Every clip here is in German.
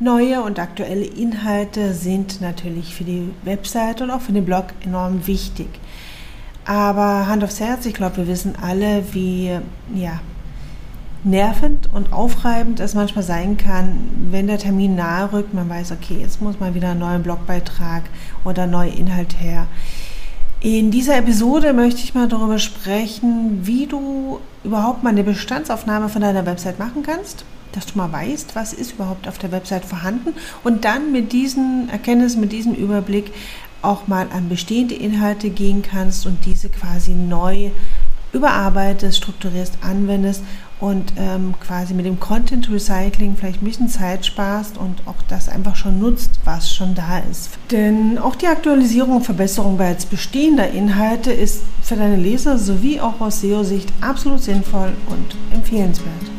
Neue und aktuelle Inhalte sind natürlich für die Website und auch für den Blog enorm wichtig. Aber Hand aufs Herz, ich glaube, wir wissen alle, wie ja, nervend und aufreibend es manchmal sein kann, wenn der Termin nahe rückt, man weiß, okay, jetzt muss mal wieder ein neuer Blogbeitrag oder neuer Inhalt her. In dieser Episode möchte ich mal darüber sprechen, wie du überhaupt mal eine Bestandsaufnahme von deiner Website machen kannst, dass du mal weißt, was ist überhaupt auf der Website vorhanden und dann mit diesen Erkenntnissen, mit diesem Überblick auch mal an bestehende Inhalte gehen kannst und diese quasi neu überarbeitest, strukturierst, anwendest und ähm, quasi mit dem Content Recycling vielleicht ein bisschen Zeit sparst und auch das einfach schon nutzt, was schon da ist. Denn auch die Aktualisierung und Verbesserung bereits bestehender Inhalte ist für deine Leser sowie auch aus SEO-Sicht absolut sinnvoll und empfehlenswert.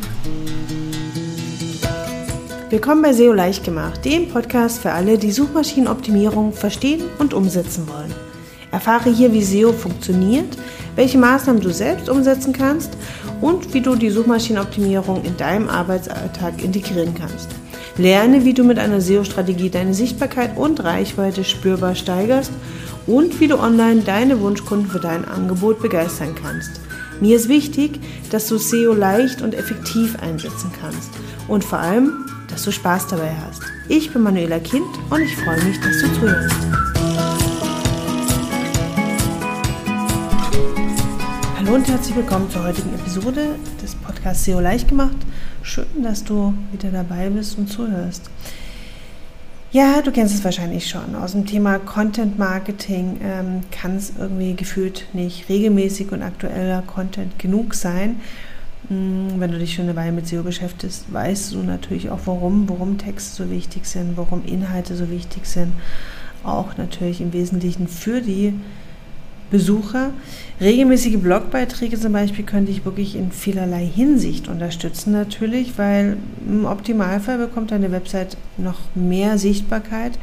Willkommen bei SEO leicht gemacht, dem Podcast für alle, die Suchmaschinenoptimierung verstehen und umsetzen wollen. Erfahre hier, wie SEO funktioniert, welche Maßnahmen du selbst umsetzen kannst und wie du die Suchmaschinenoptimierung in deinem Arbeitsalltag integrieren kannst. Lerne, wie du mit einer SEO-Strategie deine Sichtbarkeit und Reichweite spürbar steigerst und wie du online deine Wunschkunden für dein Angebot begeistern kannst. Mir ist wichtig, dass du SEO leicht und effektiv einsetzen kannst und vor allem, dass du Spaß dabei hast. Ich bin Manuela Kind und ich freue mich, dass du zuhörst. Hallo und herzlich willkommen zur heutigen Episode des Podcasts SEO leicht gemacht. Schön, dass du wieder dabei bist und zuhörst. Ja, du kennst es wahrscheinlich schon. Aus dem Thema Content Marketing ähm, kann es irgendwie gefühlt nicht regelmäßig und aktueller Content genug sein. Hm, wenn du dich schon eine Weile mit SEO beschäftigst, weißt du natürlich auch, warum, warum Texte so wichtig sind, warum Inhalte so wichtig sind. Auch natürlich im Wesentlichen für die Besucher. Regelmäßige Blogbeiträge zum Beispiel könnte ich wirklich in vielerlei Hinsicht unterstützen natürlich, weil im Optimalfall bekommt eine Website noch mehr Sichtbarkeit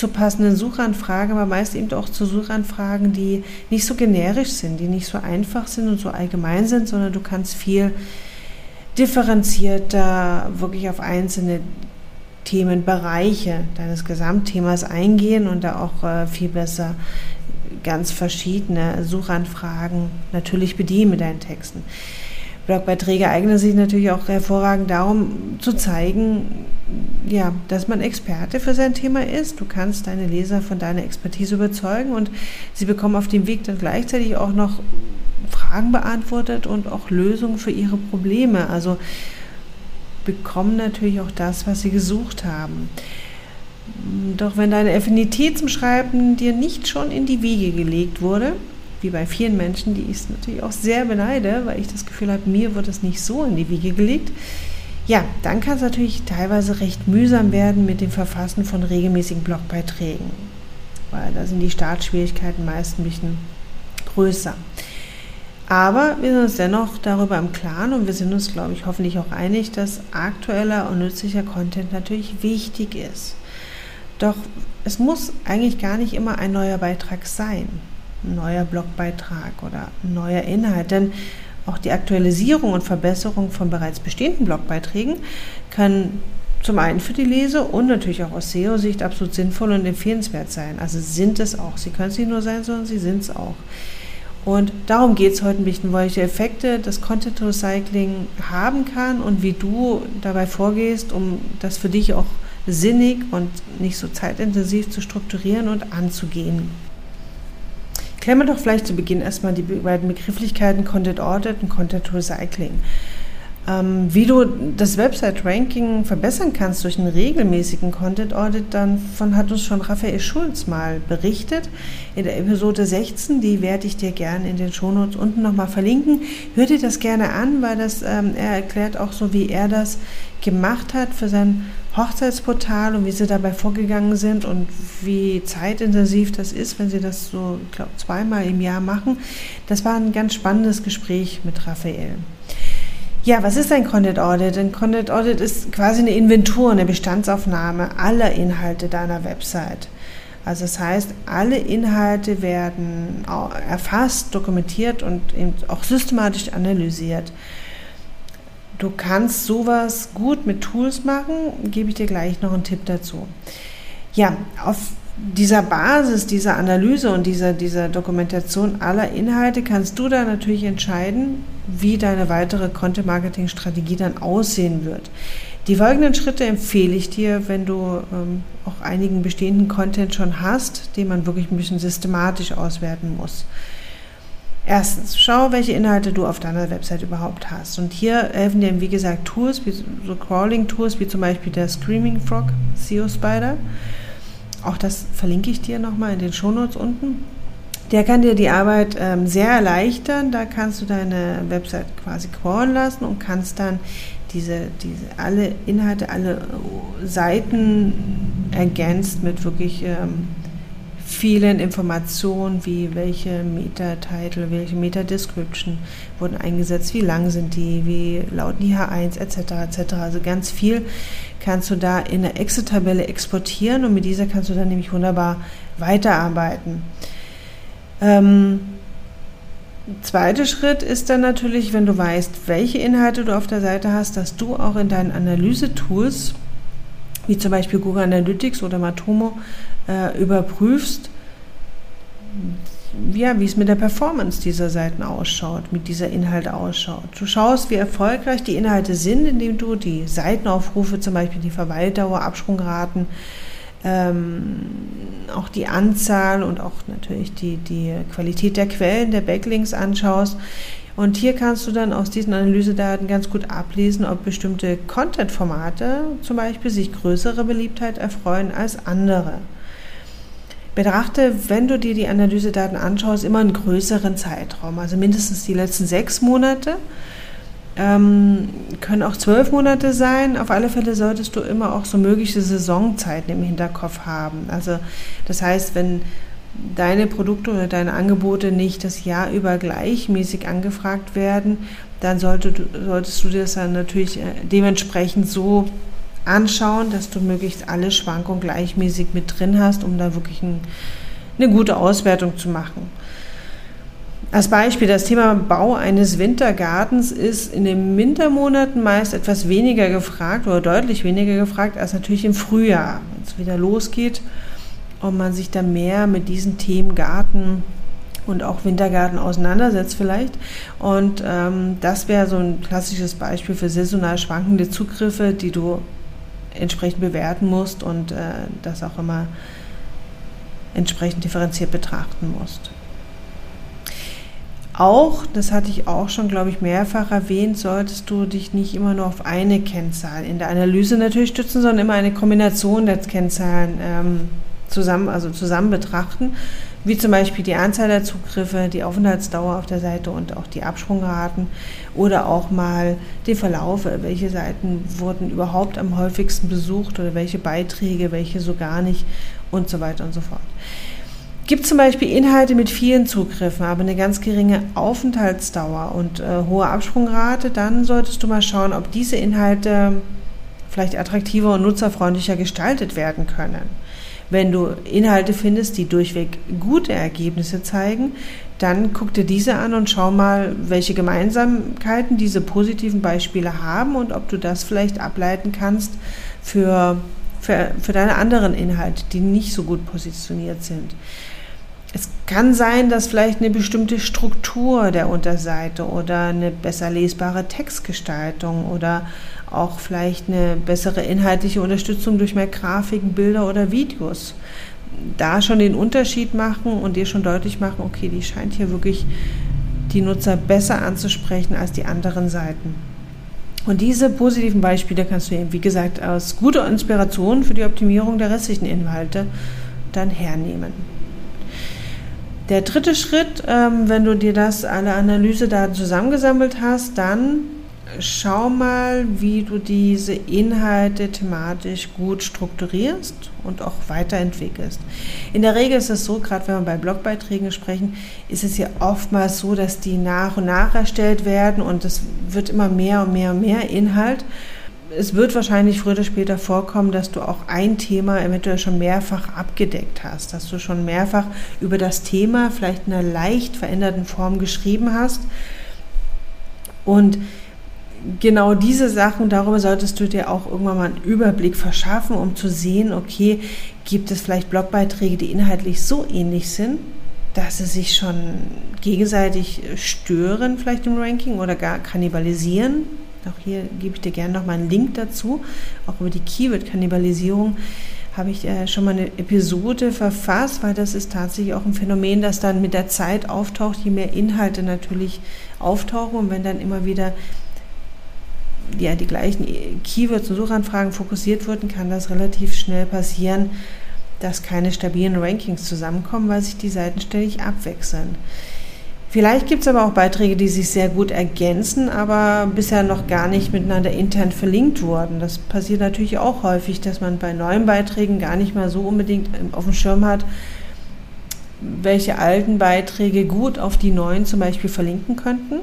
zu passenden Suchanfragen, aber meist eben auch zu Suchanfragen, die nicht so generisch sind, die nicht so einfach sind und so allgemein sind, sondern du kannst viel differenzierter wirklich auf einzelne Themenbereiche deines Gesamtthemas eingehen und da auch äh, viel besser ganz verschiedene Suchanfragen natürlich bedienen mit deinen Texten. Blogbeiträge eignen sich natürlich auch hervorragend darum zu zeigen, ja, dass man Experte für sein Thema ist. Du kannst deine Leser von deiner Expertise überzeugen und sie bekommen auf dem Weg dann gleichzeitig auch noch Fragen beantwortet und auch Lösungen für ihre Probleme. Also bekommen natürlich auch das, was sie gesucht haben. Doch wenn deine Affinität zum Schreiben dir nicht schon in die Wiege gelegt wurde, wie bei vielen Menschen, die ich natürlich auch sehr beneide, weil ich das Gefühl habe, mir wird es nicht so in die Wiege gelegt, ja, dann kann es natürlich teilweise recht mühsam werden mit dem Verfassen von regelmäßigen Blogbeiträgen, weil da sind die Startschwierigkeiten meist ein bisschen größer. Aber wir sind uns dennoch darüber im Klaren und wir sind uns, glaube ich, hoffentlich auch einig, dass aktueller und nützlicher Content natürlich wichtig ist. Doch es muss eigentlich gar nicht immer ein neuer Beitrag sein, neuer Blogbeitrag oder neuer Inhalt, denn auch die Aktualisierung und Verbesserung von bereits bestehenden Blogbeiträgen kann zum einen für die Leser und natürlich auch aus SEO-Sicht absolut sinnvoll und empfehlenswert sein. Also sind es auch. Sie können es nicht nur sein, sondern sie sind es auch. Und darum geht es heute ein bisschen, welche Effekte das Content Recycling haben kann und wie du dabei vorgehst, um das für dich auch sinnig und nicht so zeitintensiv zu strukturieren und anzugehen. Klären wir doch vielleicht zu Beginn erstmal die beiden Begrifflichkeiten Content Audit und Content Recycling. Ähm, wie du das Website-Ranking verbessern kannst durch einen regelmäßigen Content Audit, davon hat uns schon Raphael Schulz mal berichtet in der Episode 16. Die werde ich dir gerne in den Shownotes unten nochmal verlinken. Hör dir das gerne an, weil das, ähm, er erklärt auch so, wie er das gemacht hat für sein Hochzeitsportal und wie sie dabei vorgegangen sind und wie zeitintensiv das ist, wenn sie das so, ich glaube, zweimal im Jahr machen. Das war ein ganz spannendes Gespräch mit Raphael. Ja, was ist ein Content Audit? Ein Content Audit ist quasi eine Inventur, eine Bestandsaufnahme aller Inhalte deiner Website. Also das heißt, alle Inhalte werden erfasst, dokumentiert und auch systematisch analysiert. Du kannst sowas gut mit Tools machen, gebe ich dir gleich noch einen Tipp dazu. Ja, auf dieser Basis, dieser Analyse und dieser, dieser Dokumentation aller Inhalte kannst du dann natürlich entscheiden, wie deine weitere Content-Marketing-Strategie dann aussehen wird. Die folgenden Schritte empfehle ich dir, wenn du ähm, auch einigen bestehenden Content schon hast, den man wirklich ein bisschen systematisch auswerten muss. Erstens, schau, welche Inhalte du auf deiner Website überhaupt hast. Und hier helfen dir, wie gesagt, Tools, wie so Crawling-Tools, wie zum Beispiel der Screaming Frog SEO Spider. Auch das verlinke ich dir nochmal in den Shownotes unten. Der kann dir die Arbeit ähm, sehr erleichtern. Da kannst du deine Website quasi crawlen lassen und kannst dann diese, diese alle Inhalte, alle Seiten ergänzt mit wirklich ähm, vielen Informationen, wie welche Meta-Title, welche Meta-Description wurden eingesetzt, wie lang sind die, wie lauten die H1 etc. etc. Also ganz viel kannst du da in der Excel-Tabelle exportieren und mit dieser kannst du dann nämlich wunderbar weiterarbeiten. Ähm, Zweiter Schritt ist dann natürlich, wenn du weißt, welche Inhalte du auf der Seite hast, dass du auch in deinen Analyse-Tools, wie zum Beispiel Google Analytics oder Matomo, äh, überprüfst, ja, wie es mit der Performance dieser Seiten ausschaut, mit dieser Inhalte ausschaut. Du schaust, wie erfolgreich die Inhalte sind, indem du die Seitenaufrufe, zum Beispiel die Verweildauer, Absprungraten, ähm, auch die Anzahl und auch natürlich die, die Qualität der Quellen, der Backlinks anschaust. Und hier kannst du dann aus diesen Analysedaten ganz gut ablesen, ob bestimmte Content-Formate zum Beispiel sich größere Beliebtheit erfreuen als andere. Betrachte, wenn du dir die Analysedaten anschaust, immer einen größeren Zeitraum, also mindestens die letzten sechs Monate. Ähm, können auch zwölf Monate sein. Auf alle Fälle solltest du immer auch so mögliche Saisonzeiten im Hinterkopf haben. Also das heißt, wenn deine Produkte oder deine Angebote nicht das Jahr über gleichmäßig angefragt werden, dann sollte, solltest du das dann natürlich äh, dementsprechend so anschauen, dass du möglichst alle Schwankungen gleichmäßig mit drin hast, um da wirklich ein, eine gute Auswertung zu machen. Als Beispiel, das Thema Bau eines Wintergartens ist in den Wintermonaten meist etwas weniger gefragt oder deutlich weniger gefragt als natürlich im Frühjahr, wenn es wieder losgeht und man sich da mehr mit diesen Themen Garten und auch Wintergarten auseinandersetzt vielleicht. Und ähm, das wäre so ein klassisches Beispiel für saisonal schwankende Zugriffe, die du entsprechend bewerten musst und äh, das auch immer entsprechend differenziert betrachten musst. Auch, das hatte ich auch schon, glaube ich, mehrfach erwähnt, solltest du dich nicht immer nur auf eine Kennzahl in der Analyse natürlich stützen, sondern immer eine Kombination der Kennzahlen ähm, zusammen, also zusammen betrachten, wie zum Beispiel die Anzahl der Zugriffe, die Aufenthaltsdauer auf der Seite und auch die Absprungraten oder auch mal den Verlauf, welche Seiten wurden überhaupt am häufigsten besucht oder welche Beiträge, welche so gar nicht und so weiter und so fort. Gibt zum Beispiel Inhalte mit vielen Zugriffen, aber eine ganz geringe Aufenthaltsdauer und äh, hohe Absprungrate, dann solltest du mal schauen, ob diese Inhalte vielleicht attraktiver und nutzerfreundlicher gestaltet werden können. Wenn du Inhalte findest, die durchweg gute Ergebnisse zeigen, dann guck dir diese an und schau mal, welche Gemeinsamkeiten diese positiven Beispiele haben und ob du das vielleicht ableiten kannst für, für, für deine anderen Inhalte, die nicht so gut positioniert sind. Es kann sein, dass vielleicht eine bestimmte Struktur der Unterseite oder eine besser lesbare Textgestaltung oder auch vielleicht eine bessere inhaltliche Unterstützung durch mehr Grafiken, Bilder oder Videos da schon den Unterschied machen und dir schon deutlich machen, okay, die scheint hier wirklich die Nutzer besser anzusprechen als die anderen Seiten. Und diese positiven Beispiele kannst du eben, wie gesagt, als gute Inspiration für die Optimierung der restlichen Inhalte dann hernehmen. Der dritte Schritt, ähm, wenn du dir das alle Analysedaten zusammengesammelt hast, dann schau mal, wie du diese Inhalte thematisch gut strukturierst und auch weiterentwickelst. In der Regel ist es so, gerade wenn wir bei Blogbeiträgen sprechen, ist es ja oftmals so, dass die nach und nach erstellt werden und es wird immer mehr und mehr und mehr Inhalt es wird wahrscheinlich früher oder später vorkommen, dass du auch ein Thema eventuell schon mehrfach abgedeckt hast, dass du schon mehrfach über das Thema vielleicht in einer leicht veränderten Form geschrieben hast. Und genau diese Sachen, darüber solltest du dir auch irgendwann mal einen Überblick verschaffen, um zu sehen, okay, gibt es vielleicht Blogbeiträge, die inhaltlich so ähnlich sind, dass sie sich schon gegenseitig stören, vielleicht im Ranking oder gar kannibalisieren. Auch hier gebe ich dir gerne noch mal einen Link dazu, auch über die Keyword-Kannibalisierung habe ich äh, schon mal eine Episode verfasst, weil das ist tatsächlich auch ein Phänomen, das dann mit der Zeit auftaucht, je mehr Inhalte natürlich auftauchen und wenn dann immer wieder ja, die gleichen Keywords und Suchanfragen fokussiert wurden, kann das relativ schnell passieren, dass keine stabilen Rankings zusammenkommen, weil sich die Seiten ständig abwechseln. Vielleicht gibt es aber auch Beiträge, die sich sehr gut ergänzen, aber bisher noch gar nicht miteinander intern verlinkt wurden. Das passiert natürlich auch häufig, dass man bei neuen Beiträgen gar nicht mal so unbedingt auf dem Schirm hat, welche alten Beiträge gut auf die neuen zum Beispiel verlinken könnten.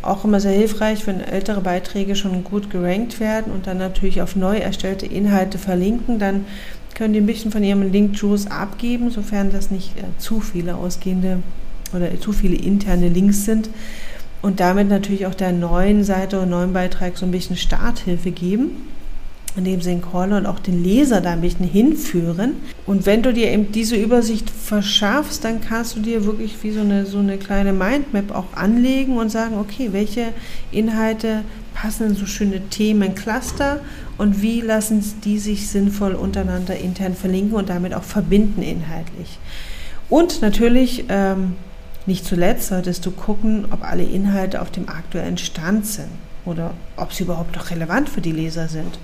Auch immer sehr hilfreich, wenn ältere Beiträge schon gut gerankt werden und dann natürlich auf neu erstellte Inhalte verlinken, dann können die ein bisschen von ihrem Link-Juice abgeben, sofern das nicht äh, zu viele ausgehende oder zu viele interne Links sind und damit natürlich auch der neuen Seite oder neuen Beitrag so ein bisschen Starthilfe geben, indem sie den Caller und auch den Leser da ein bisschen hinführen. Und wenn du dir eben diese Übersicht verschaffst, dann kannst du dir wirklich wie so eine, so eine kleine Mindmap auch anlegen und sagen, okay, welche Inhalte passen in so schöne Themencluster und wie lassen die sich sinnvoll untereinander intern verlinken und damit auch verbinden inhaltlich. Und natürlich ähm, nicht zuletzt solltest du gucken, ob alle Inhalte auf dem aktuellen Stand sind oder ob sie überhaupt noch relevant für die Leser sind.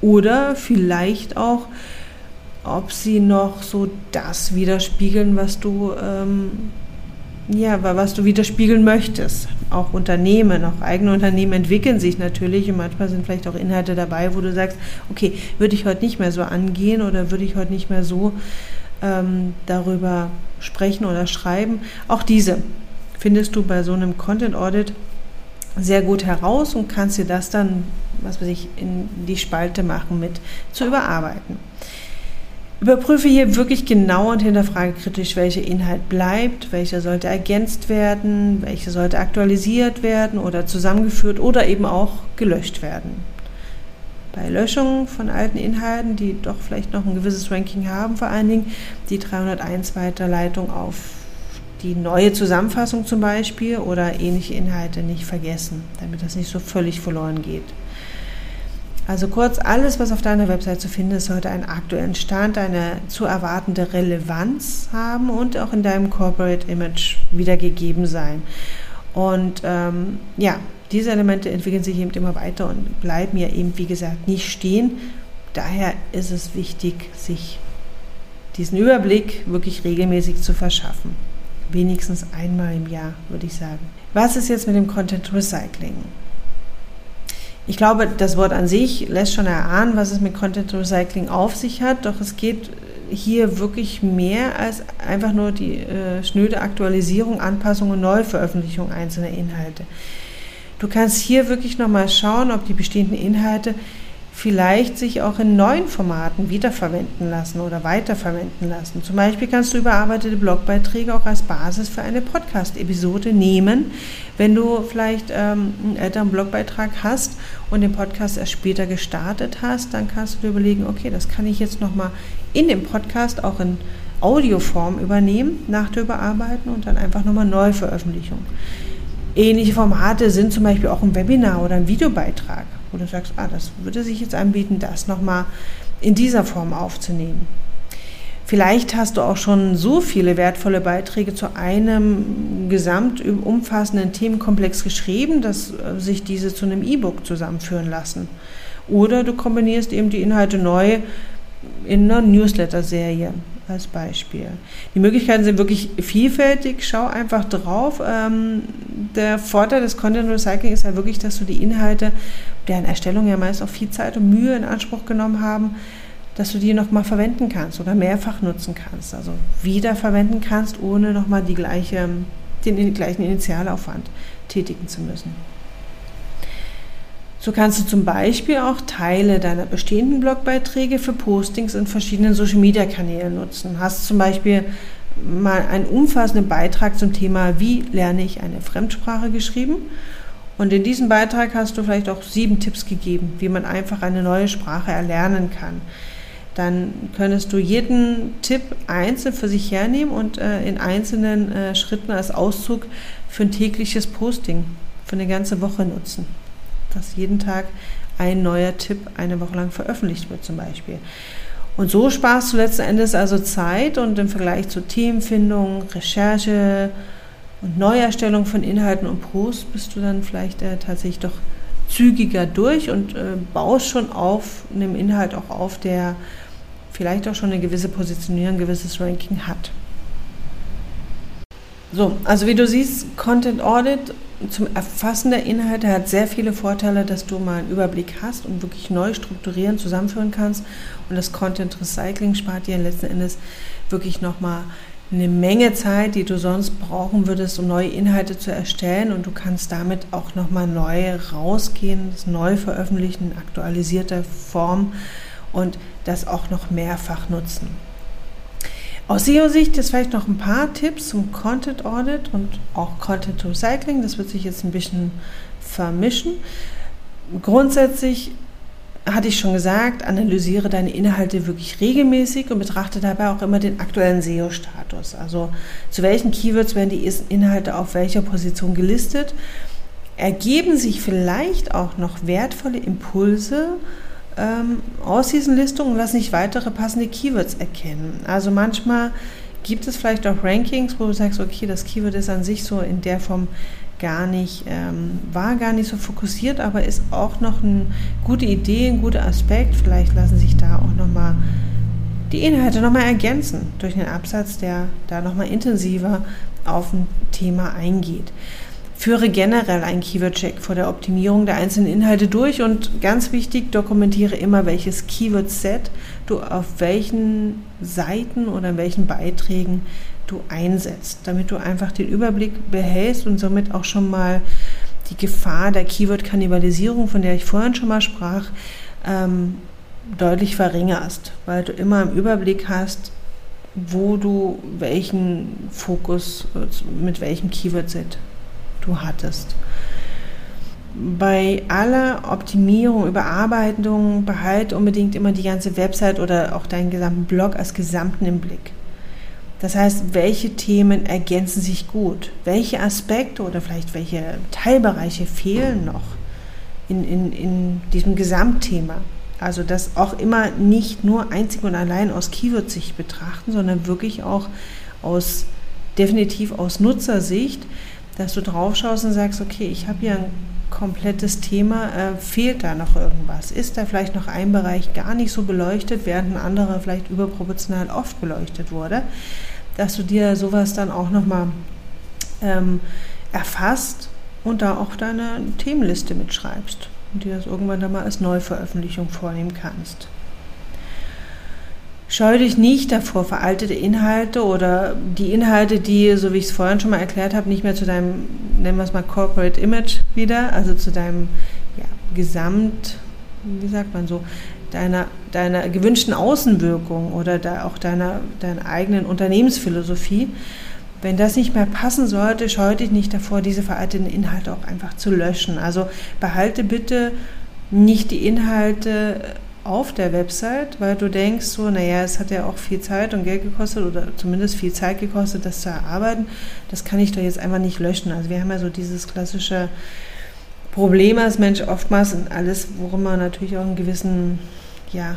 Oder vielleicht auch, ob sie noch so das widerspiegeln, was du, ähm, ja, was du widerspiegeln möchtest. Auch Unternehmen, auch eigene Unternehmen entwickeln sich natürlich und manchmal sind vielleicht auch Inhalte dabei, wo du sagst, okay, würde ich heute nicht mehr so angehen oder würde ich heute nicht mehr so ähm, darüber sprechen oder schreiben. Auch diese findest du bei so einem Content Audit sehr gut heraus und kannst dir das dann, was weiß ich, in die Spalte machen mit zu überarbeiten. Überprüfe hier wirklich genau und hinterfrage kritisch, welcher Inhalt bleibt, welcher sollte ergänzt werden, welcher sollte aktualisiert werden oder zusammengeführt oder eben auch gelöscht werden bei Löschungen von alten Inhalten, die doch vielleicht noch ein gewisses Ranking haben, vor allen Dingen die 301 Weiterleitung auf die neue Zusammenfassung zum Beispiel oder ähnliche Inhalte nicht vergessen, damit das nicht so völlig verloren geht. Also kurz, alles, was auf deiner Website zu finden ist, sollte einen aktuellen Stand, eine zu erwartende Relevanz haben und auch in deinem Corporate Image wiedergegeben sein. Und ähm, ja, diese Elemente entwickeln sich eben immer weiter und bleiben ja eben, wie gesagt, nicht stehen. Daher ist es wichtig, sich diesen Überblick wirklich regelmäßig zu verschaffen. Wenigstens einmal im Jahr, würde ich sagen. Was ist jetzt mit dem Content Recycling? Ich glaube, das Wort an sich lässt schon erahnen, was es mit Content Recycling auf sich hat, doch es geht hier wirklich mehr als einfach nur die äh, schnöde Aktualisierung, Anpassung und Neuveröffentlichung einzelner Inhalte. Du kannst hier wirklich nochmal schauen, ob die bestehenden Inhalte vielleicht sich auch in neuen Formaten wiederverwenden lassen oder weiterverwenden lassen. Zum Beispiel kannst du überarbeitete Blogbeiträge auch als Basis für eine Podcast-Episode nehmen. Wenn du vielleicht ähm, einen älteren Blogbeitrag hast und den Podcast erst später gestartet hast, dann kannst du dir überlegen, okay, das kann ich jetzt nochmal in dem Podcast auch in Audioform übernehmen, nach der Überarbeitung und dann einfach nochmal Neuveröffentlichung. Ähnliche Formate sind zum Beispiel auch ein Webinar oder ein Videobeitrag, wo du sagst, ah, das würde sich jetzt anbieten, das nochmal in dieser Form aufzunehmen. Vielleicht hast du auch schon so viele wertvolle Beiträge zu einem gesamt umfassenden Themenkomplex geschrieben, dass äh, sich diese zu einem E-Book zusammenführen lassen. Oder du kombinierst eben die Inhalte neu in einer Newsletter-Serie als Beispiel. Die Möglichkeiten sind wirklich vielfältig. Schau einfach drauf. Ähm, der Vorteil des Content Recycling ist ja wirklich, dass du die Inhalte, deren Erstellung ja meist auch viel Zeit und Mühe in Anspruch genommen haben, dass du die nochmal verwenden kannst oder mehrfach nutzen kannst. Also wieder verwenden kannst, ohne nochmal die gleiche, den gleichen Initialaufwand tätigen zu müssen. So kannst du zum Beispiel auch Teile deiner bestehenden Blogbeiträge für Postings in verschiedenen Social-Media-Kanälen nutzen. Hast zum Beispiel mal einen umfassenden Beitrag zum Thema, wie lerne ich eine Fremdsprache geschrieben Und in diesem Beitrag hast du vielleicht auch sieben Tipps gegeben, wie man einfach eine neue Sprache erlernen kann. Dann könntest du jeden Tipp einzeln für sich hernehmen und äh, in einzelnen äh, Schritten als Auszug für ein tägliches Posting für eine ganze Woche nutzen. Dass jeden Tag ein neuer Tipp eine Woche lang veröffentlicht wird zum Beispiel. Und so sparst du letzten Endes also Zeit und im Vergleich zu Themenfindung, Recherche und Neuerstellung von Inhalten und Posts bist du dann vielleicht äh, tatsächlich doch zügiger durch und äh, baust schon auf einem Inhalt auch auf, der vielleicht auch schon eine gewisse Positionierung, ein gewisses Ranking hat. So, also wie du siehst, Content Audit zum Erfassen der Inhalte hat sehr viele Vorteile, dass du mal einen Überblick hast und wirklich neu strukturieren, zusammenführen kannst. Und das Content Recycling spart dir letzten Endes wirklich nochmal eine Menge Zeit, die du sonst brauchen würdest, um neue Inhalte zu erstellen. Und du kannst damit auch nochmal neu rausgehen, das neu veröffentlichen, in aktualisierter Form und das auch noch mehrfach nutzen. Aus SEO-Sicht jetzt vielleicht noch ein paar Tipps zum Content Audit und auch Content Recycling. Das wird sich jetzt ein bisschen vermischen. Grundsätzlich hatte ich schon gesagt, analysiere deine Inhalte wirklich regelmäßig und betrachte dabei auch immer den aktuellen SEO-Status. Also zu welchen Keywords werden die Inhalte auf welcher Position gelistet? Ergeben sich vielleicht auch noch wertvolle Impulse ähm, aus diesen Listungen lassen sich weitere passende Keywords erkennen. Also manchmal gibt es vielleicht auch Rankings, wo du sagst, okay, das Keyword ist an sich so in der Form gar nicht, ähm, war gar nicht so fokussiert, aber ist auch noch eine gute Idee, ein guter Aspekt. Vielleicht lassen sich da auch nochmal die Inhalte nochmal ergänzen durch einen Absatz, der da nochmal intensiver auf ein Thema eingeht. Führe generell einen Keyword-Check vor der Optimierung der einzelnen Inhalte durch und ganz wichtig, dokumentiere immer, welches Keyword-Set du auf welchen Seiten oder in welchen Beiträgen du einsetzt, damit du einfach den Überblick behältst und somit auch schon mal die Gefahr der Keyword-Kannibalisierung, von der ich vorhin schon mal sprach, ähm, deutlich verringerst, weil du immer im Überblick hast, wo du welchen Fokus äh, mit welchem Keyword-Set du hattest. Bei aller Optimierung, Überarbeitung behalte unbedingt immer die ganze Website oder auch deinen gesamten Blog als Gesamten im Blick. Das heißt, welche Themen ergänzen sich gut? Welche Aspekte oder vielleicht welche Teilbereiche fehlen noch in, in, in diesem Gesamtthema? Also das auch immer nicht nur einzig und allein aus Keyword-Sicht betrachten, sondern wirklich auch aus definitiv aus Nutzersicht dass du drauf schaust und sagst, okay, ich habe hier ein komplettes Thema, äh, fehlt da noch irgendwas? Ist da vielleicht noch ein Bereich gar nicht so beleuchtet, während ein anderer vielleicht überproportional oft beleuchtet wurde? Dass du dir sowas dann auch nochmal ähm, erfasst und da auch deine Themenliste mitschreibst und dir das irgendwann dann mal als Neuveröffentlichung vornehmen kannst. Scheu dich nicht davor, veraltete Inhalte oder die Inhalte, die, so wie ich es vorhin schon mal erklärt habe, nicht mehr zu deinem, nennen wir es mal Corporate Image wieder, also zu deinem ja, Gesamt, wie sagt man so, deiner, deiner gewünschten Außenwirkung oder da auch deiner, deiner eigenen Unternehmensphilosophie. Wenn das nicht mehr passen sollte, scheu dich nicht davor, diese veralteten Inhalte auch einfach zu löschen. Also behalte bitte nicht die Inhalte auf der Website, weil du denkst so, naja, es hat ja auch viel Zeit und Geld gekostet oder zumindest viel Zeit gekostet, das zu erarbeiten. Das kann ich doch jetzt einfach nicht löschen. Also wir haben ja so dieses klassische Problem als Mensch oftmals und alles, worum man natürlich auch einen gewissen, ja,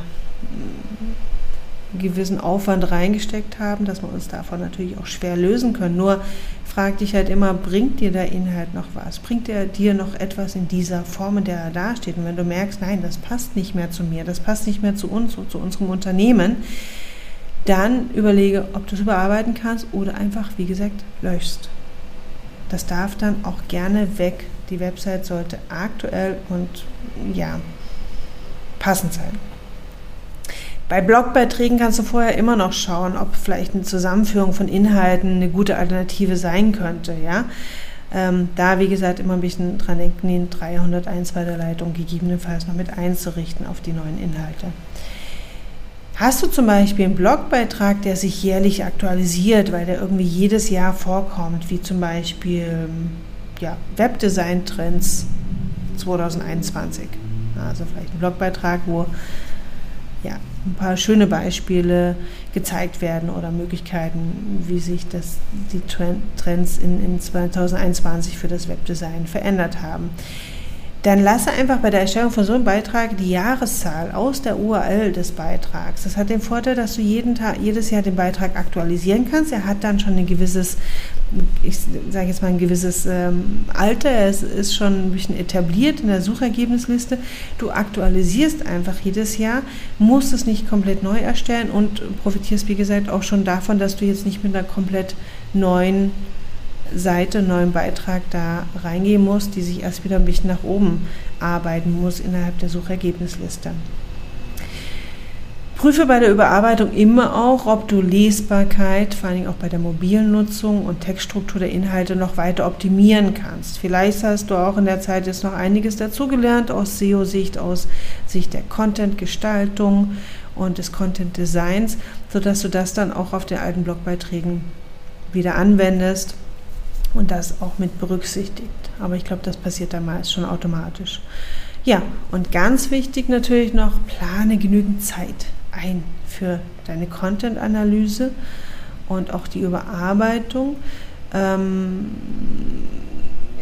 einen gewissen Aufwand reingesteckt haben, dass wir uns davon natürlich auch schwer lösen können. Nur frag dich halt immer, bringt dir der Inhalt noch was? Bringt er dir noch etwas in dieser Form, in der er dasteht? Und wenn du merkst, nein, das passt nicht mehr zu mir, das passt nicht mehr zu uns und zu unserem Unternehmen, dann überlege, ob du es überarbeiten kannst oder einfach, wie gesagt, löschst. Das darf dann auch gerne weg. Die Website sollte aktuell und ja, passend sein. Bei Blogbeiträgen kannst du vorher immer noch schauen, ob vielleicht eine Zusammenführung von Inhalten eine gute Alternative sein könnte. Ja? Ähm, da, wie gesagt, immer ein bisschen dran denken, die 301 Weiterleitung gegebenenfalls noch mit einzurichten auf die neuen Inhalte. Hast du zum Beispiel einen Blogbeitrag, der sich jährlich aktualisiert, weil der irgendwie jedes Jahr vorkommt, wie zum Beispiel ja, Webdesign-Trends 2021. Also vielleicht ein Blogbeitrag, wo ja, ein paar schöne Beispiele gezeigt werden oder Möglichkeiten, wie sich das, die Trends in, in 2021 für das Webdesign verändert haben dann lasse einfach bei der Erstellung von so einem Beitrag die Jahreszahl aus der URL des Beitrags. Das hat den Vorteil, dass du jeden Tag, jedes Jahr den Beitrag aktualisieren kannst. Er hat dann schon ein gewisses, ich sage jetzt mal ein gewisses ähm, Alter, er ist, schon ein bisschen etabliert in der Suchergebnisliste. Du aktualisierst einfach jedes Jahr, musst es nicht komplett neu erstellen und profitierst, wie gesagt, auch schon davon, dass du jetzt nicht mit einer komplett neuen Seite, neuen Beitrag da reingehen muss, die sich erst wieder ein bisschen nach oben arbeiten muss innerhalb der Suchergebnisliste. Prüfe bei der Überarbeitung immer auch, ob du Lesbarkeit, vor allem auch bei der mobilen Nutzung und Textstruktur der Inhalte noch weiter optimieren kannst. Vielleicht hast du auch in der Zeit jetzt noch einiges dazugelernt aus SEO-Sicht, aus Sicht der Content-Gestaltung und des Content-Designs, sodass du das dann auch auf den alten Blogbeiträgen wieder anwendest und das auch mit berücksichtigt. Aber ich glaube, das passiert meist schon automatisch. Ja, und ganz wichtig natürlich noch, plane genügend Zeit ein für deine Content-Analyse und auch die Überarbeitung. Ähm,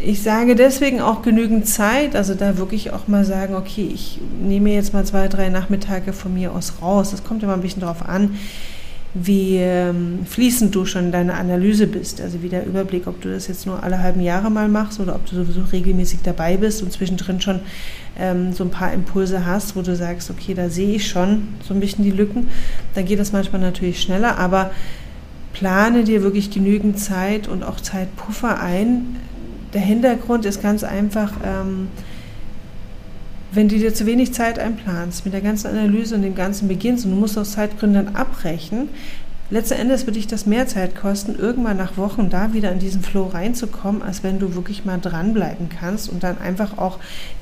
ich sage deswegen auch genügend Zeit, also da wirklich auch mal sagen, okay, ich nehme jetzt mal zwei, drei Nachmittage von mir aus raus. Das kommt immer ein bisschen darauf an, wie ähm, fließend du schon in deiner Analyse bist. Also wie der Überblick, ob du das jetzt nur alle halben Jahre mal machst oder ob du sowieso regelmäßig dabei bist und zwischendrin schon ähm, so ein paar Impulse hast, wo du sagst, okay, da sehe ich schon so ein bisschen die Lücken. Dann geht das manchmal natürlich schneller, aber plane dir wirklich genügend Zeit und auch Zeitpuffer ein. Der Hintergrund ist ganz einfach, ähm, wenn du dir zu wenig Zeit einplanst mit der ganzen Analyse und dem ganzen beginnst und du musst aus Zeitgründen abbrechen, letzten Endes würde dich das mehr Zeit kosten, irgendwann nach Wochen da wieder in diesen Flow reinzukommen, als wenn du wirklich mal dranbleiben kannst und dann einfach auch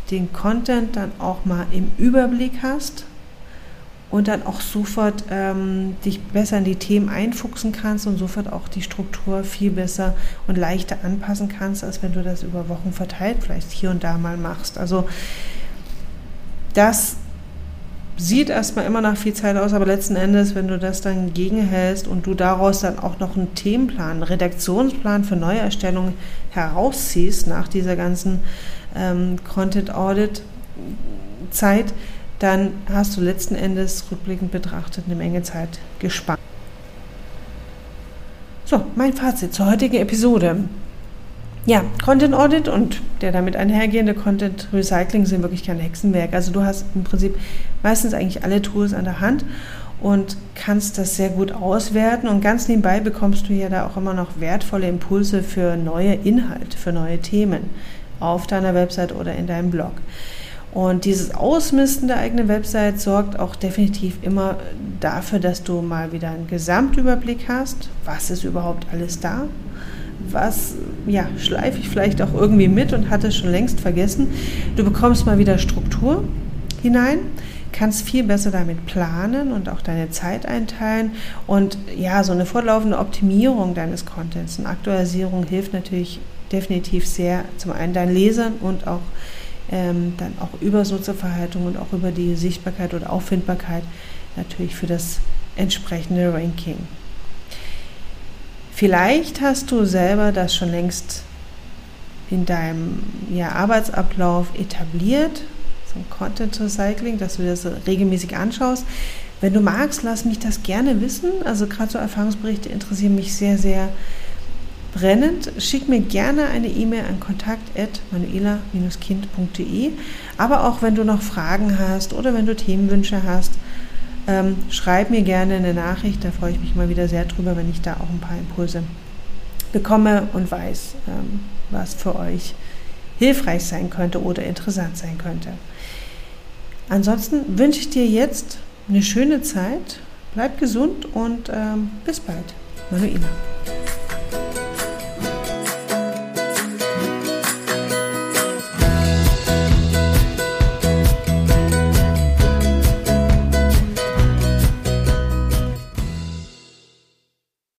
den Content dann auch mal im Überblick hast und dann auch sofort ähm, dich besser in die Themen einfuchsen kannst und sofort auch die Struktur viel besser und leichter anpassen kannst, als wenn du das über Wochen verteilt vielleicht hier und da mal machst. Also das sieht erstmal immer nach viel Zeit aus, aber letzten Endes, wenn du das dann gegenhältst und du daraus dann auch noch einen Themenplan, einen Redaktionsplan für Neuerstellungen herausziehst nach dieser ganzen ähm, Content Audit Zeit, dann hast du letzten Endes rückblickend betrachtet eine Menge Zeit gespart. So, mein Fazit zur heutigen Episode. Ja, Content Audit und der damit einhergehende Content Recycling sind wirklich kein Hexenwerk. Also du hast im Prinzip meistens eigentlich alle Tools an der Hand und kannst das sehr gut auswerten und ganz nebenbei bekommst du ja da auch immer noch wertvolle Impulse für neue Inhalte, für neue Themen auf deiner Website oder in deinem Blog. Und dieses Ausmisten der eigenen Website sorgt auch definitiv immer dafür, dass du mal wieder einen Gesamtüberblick hast. Was ist überhaupt alles da? Was ja, schleife ich vielleicht auch irgendwie mit und hatte schon längst vergessen. Du bekommst mal wieder Struktur hinein, kannst viel besser damit planen und auch deine Zeit einteilen. Und ja, so eine fortlaufende Optimierung deines Contents und Aktualisierung hilft natürlich definitiv sehr, zum einen deinen Lesern und auch ähm, dann auch über Nutzerverhaltung und auch über die Sichtbarkeit oder Auffindbarkeit natürlich für das entsprechende Ranking. Vielleicht hast du selber das schon längst in deinem ja, Arbeitsablauf etabliert, so ein Content Recycling, dass du das regelmäßig anschaust. Wenn du magst, lass mich das gerne wissen. Also gerade so Erfahrungsberichte interessieren mich sehr, sehr brennend. Schick mir gerne eine E-Mail an kontakt.manuela-kind.de. Aber auch wenn du noch Fragen hast oder wenn du Themenwünsche hast, ähm, schreib mir gerne eine Nachricht, da freue ich mich immer wieder sehr drüber, wenn ich da auch ein paar Impulse bekomme und weiß, ähm, was für euch hilfreich sein könnte oder interessant sein könnte. Ansonsten wünsche ich dir jetzt eine schöne Zeit, bleib gesund und ähm, bis bald. Manuela.